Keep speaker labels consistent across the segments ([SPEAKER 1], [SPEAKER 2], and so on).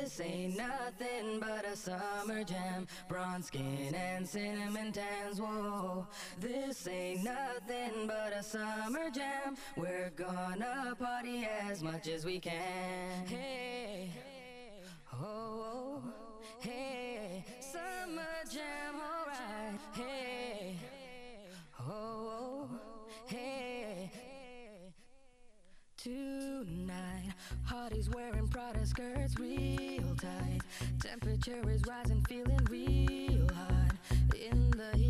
[SPEAKER 1] This ain't nothing but a summer jam. Bronze skin and cinnamon tans. Whoa, this ain't nothing but a summer jam. We're gonna party as much as we can. Hey, oh, oh. hey, summer jam, alright. Hey, oh, oh. hey. Tonight, Hardy's wearing Prada skirts real tight. Temperature is rising, feeling real hot in the heat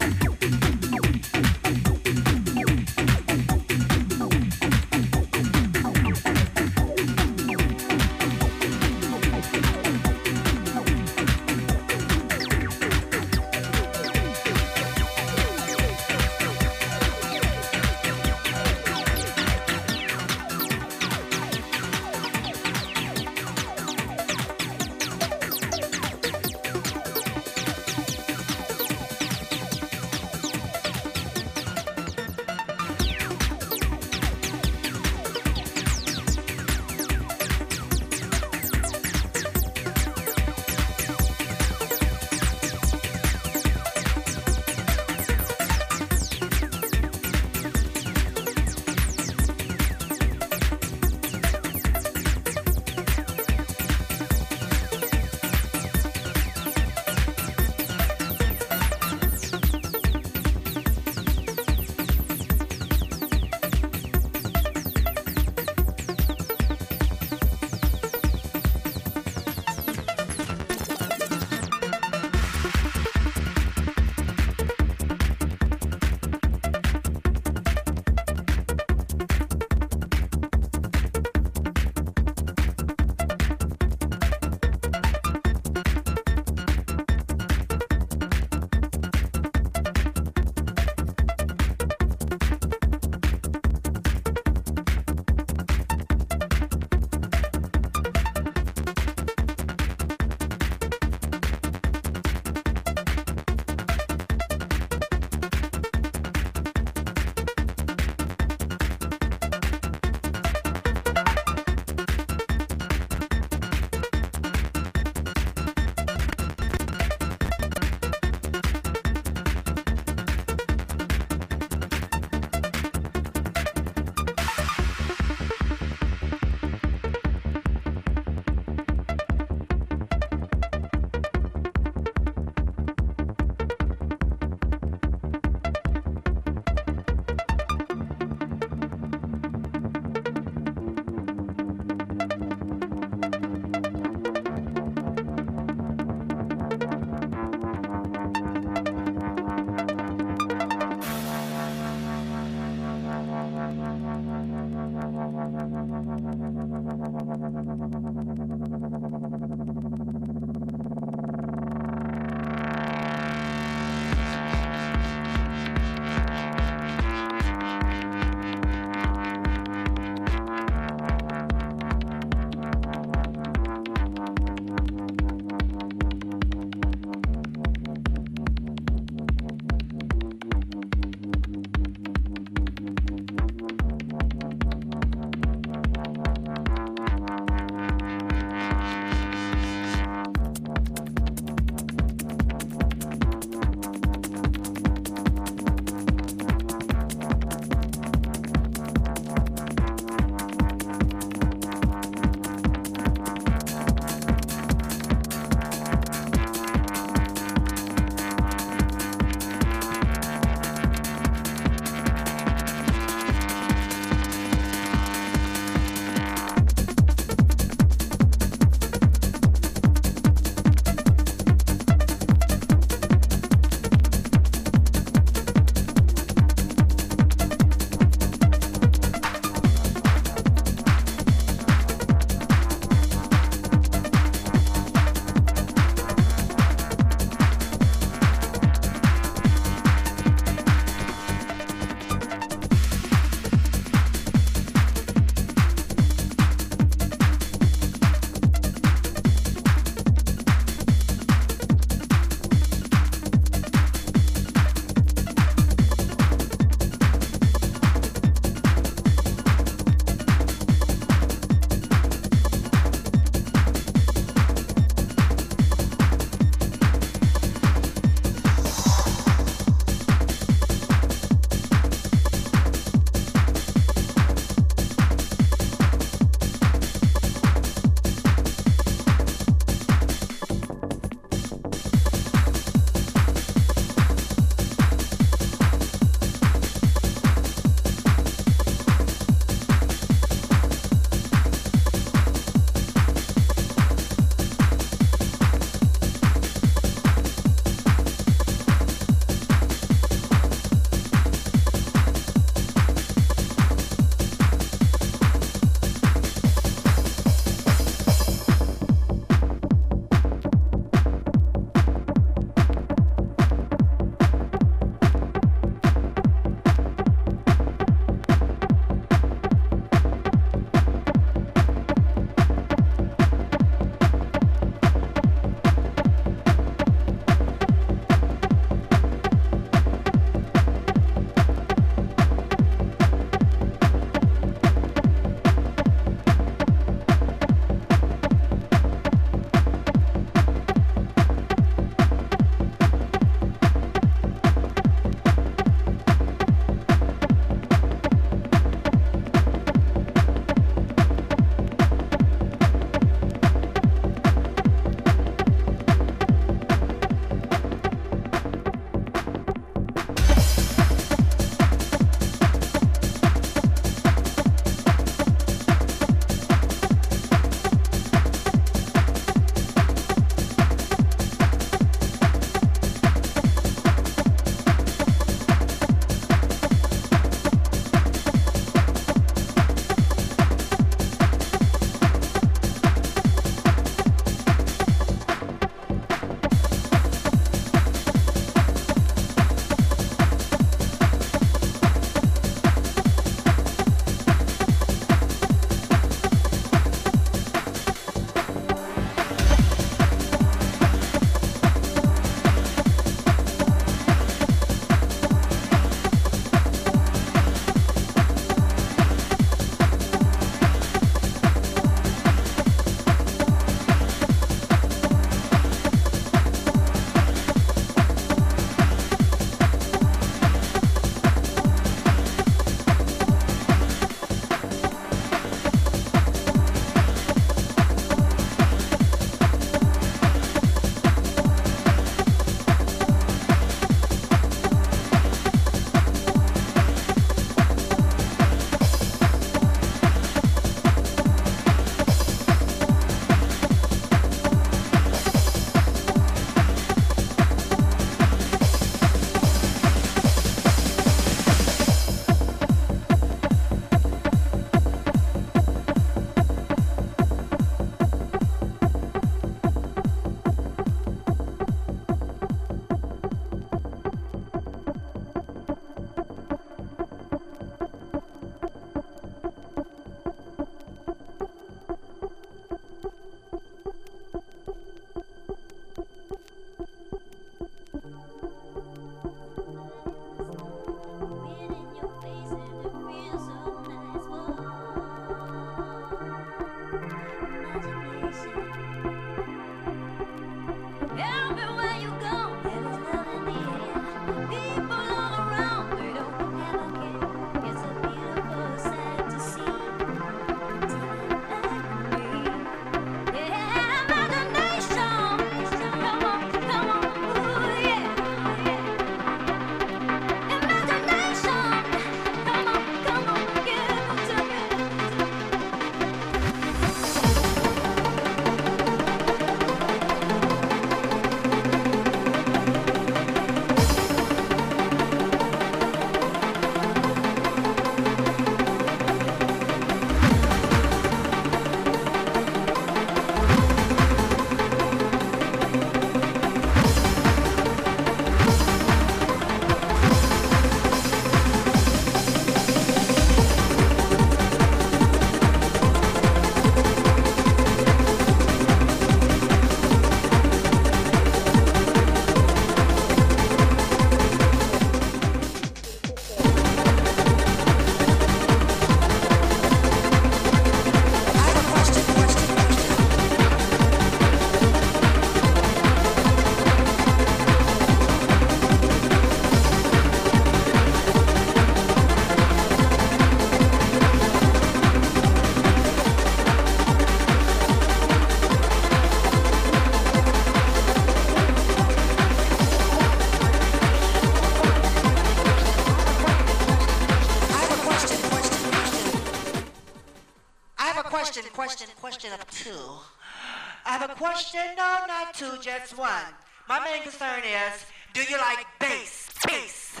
[SPEAKER 2] Have a question, no, not two, just one. My main concern is, do you like bass? Bass.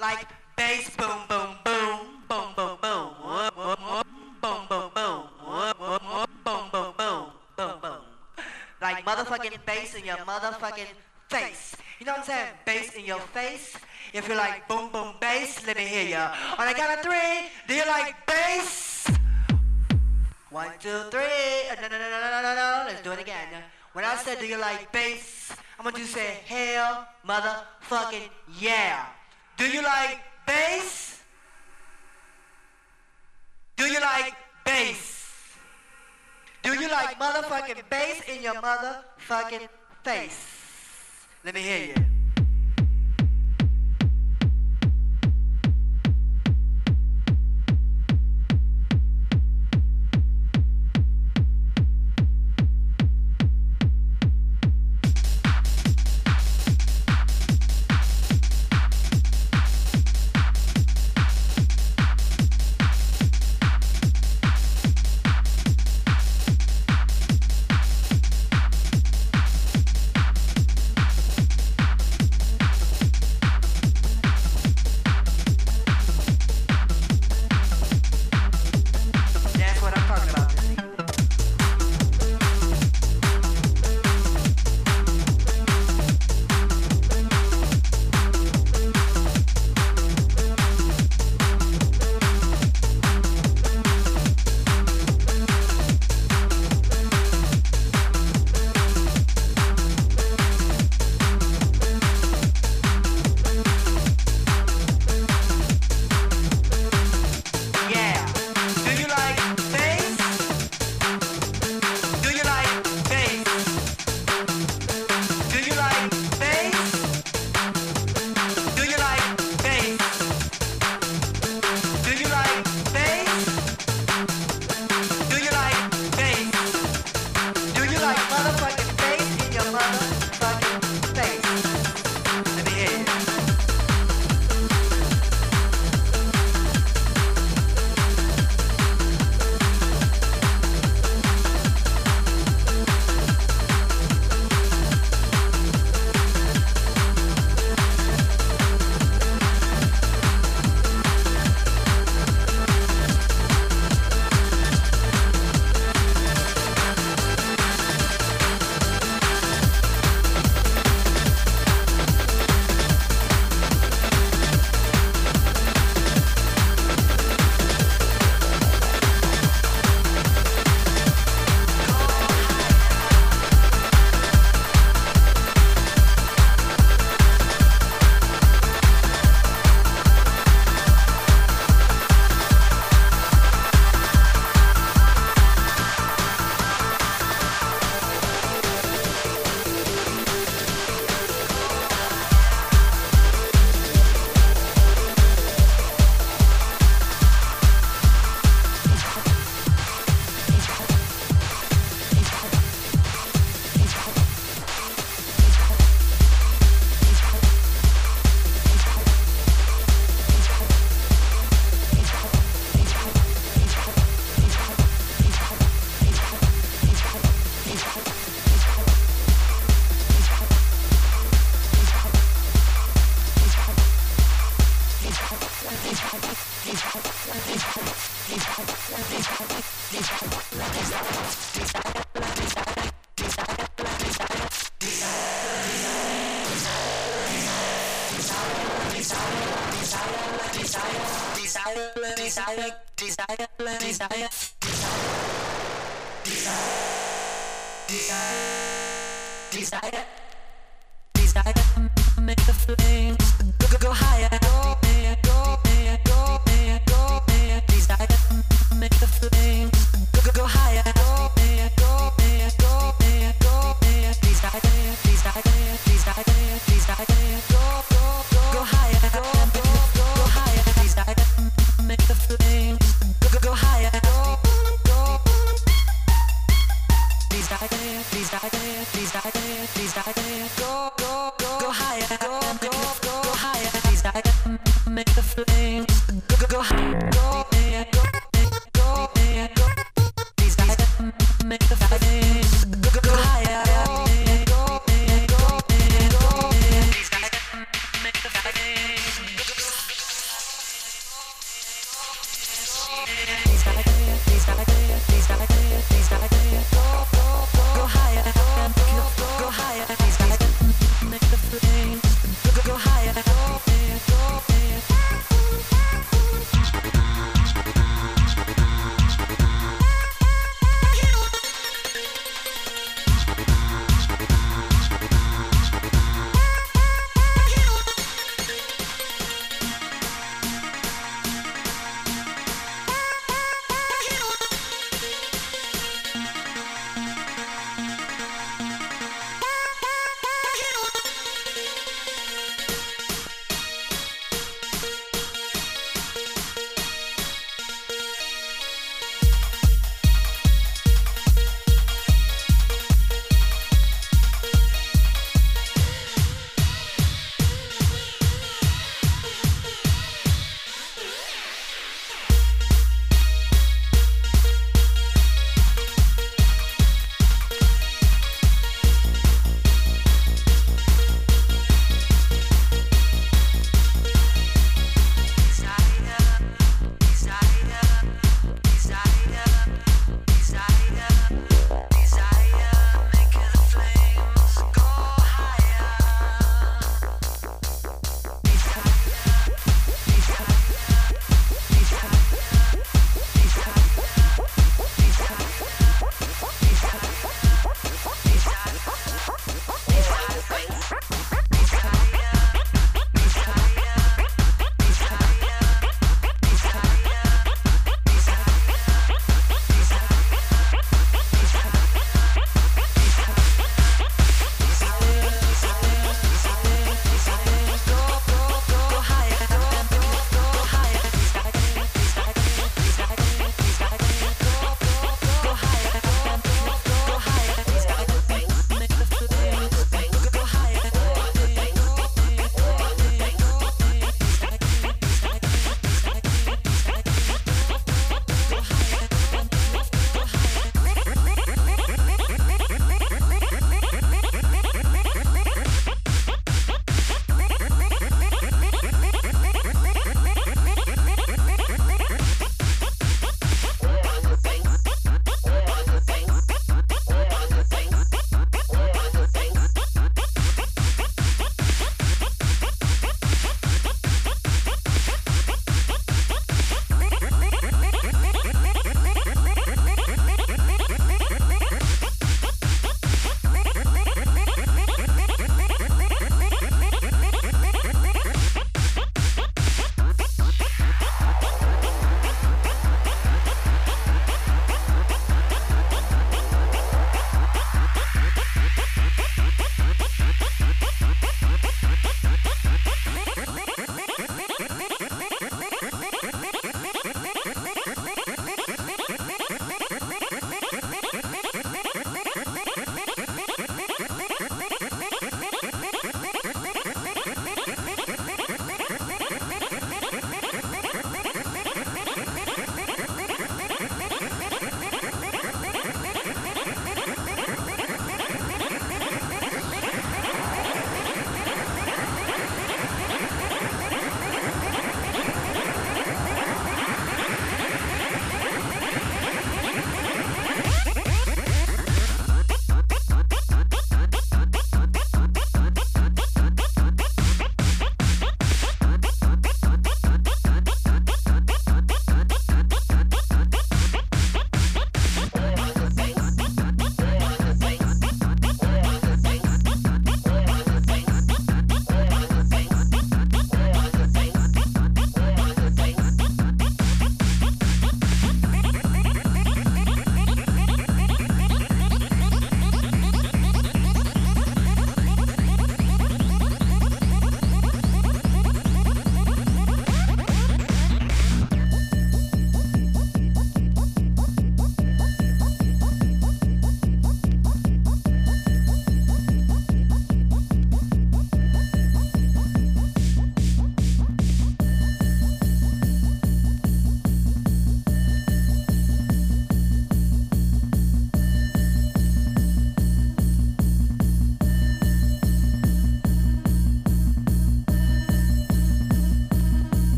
[SPEAKER 2] Like bass, boom, boom, boom, boom, boom, boom, boom, boom, boom, whoop, boom, boom, boom, boom, boom. Like motherfucking bass in your motherfucking face. You know what I'm saying? Bass in your face. If you like boom, boom, bass, let me hear ya. On the count of three, do you like bass? One, two, three. Uh, No, no, no, no, no, no, no. Let's do it again. When I said, do you like bass? I'm gonna say, hell, motherfucking yeah. Do you like bass? Do you like bass? Do you like motherfucking bass in your motherfucking face? Let me hear you.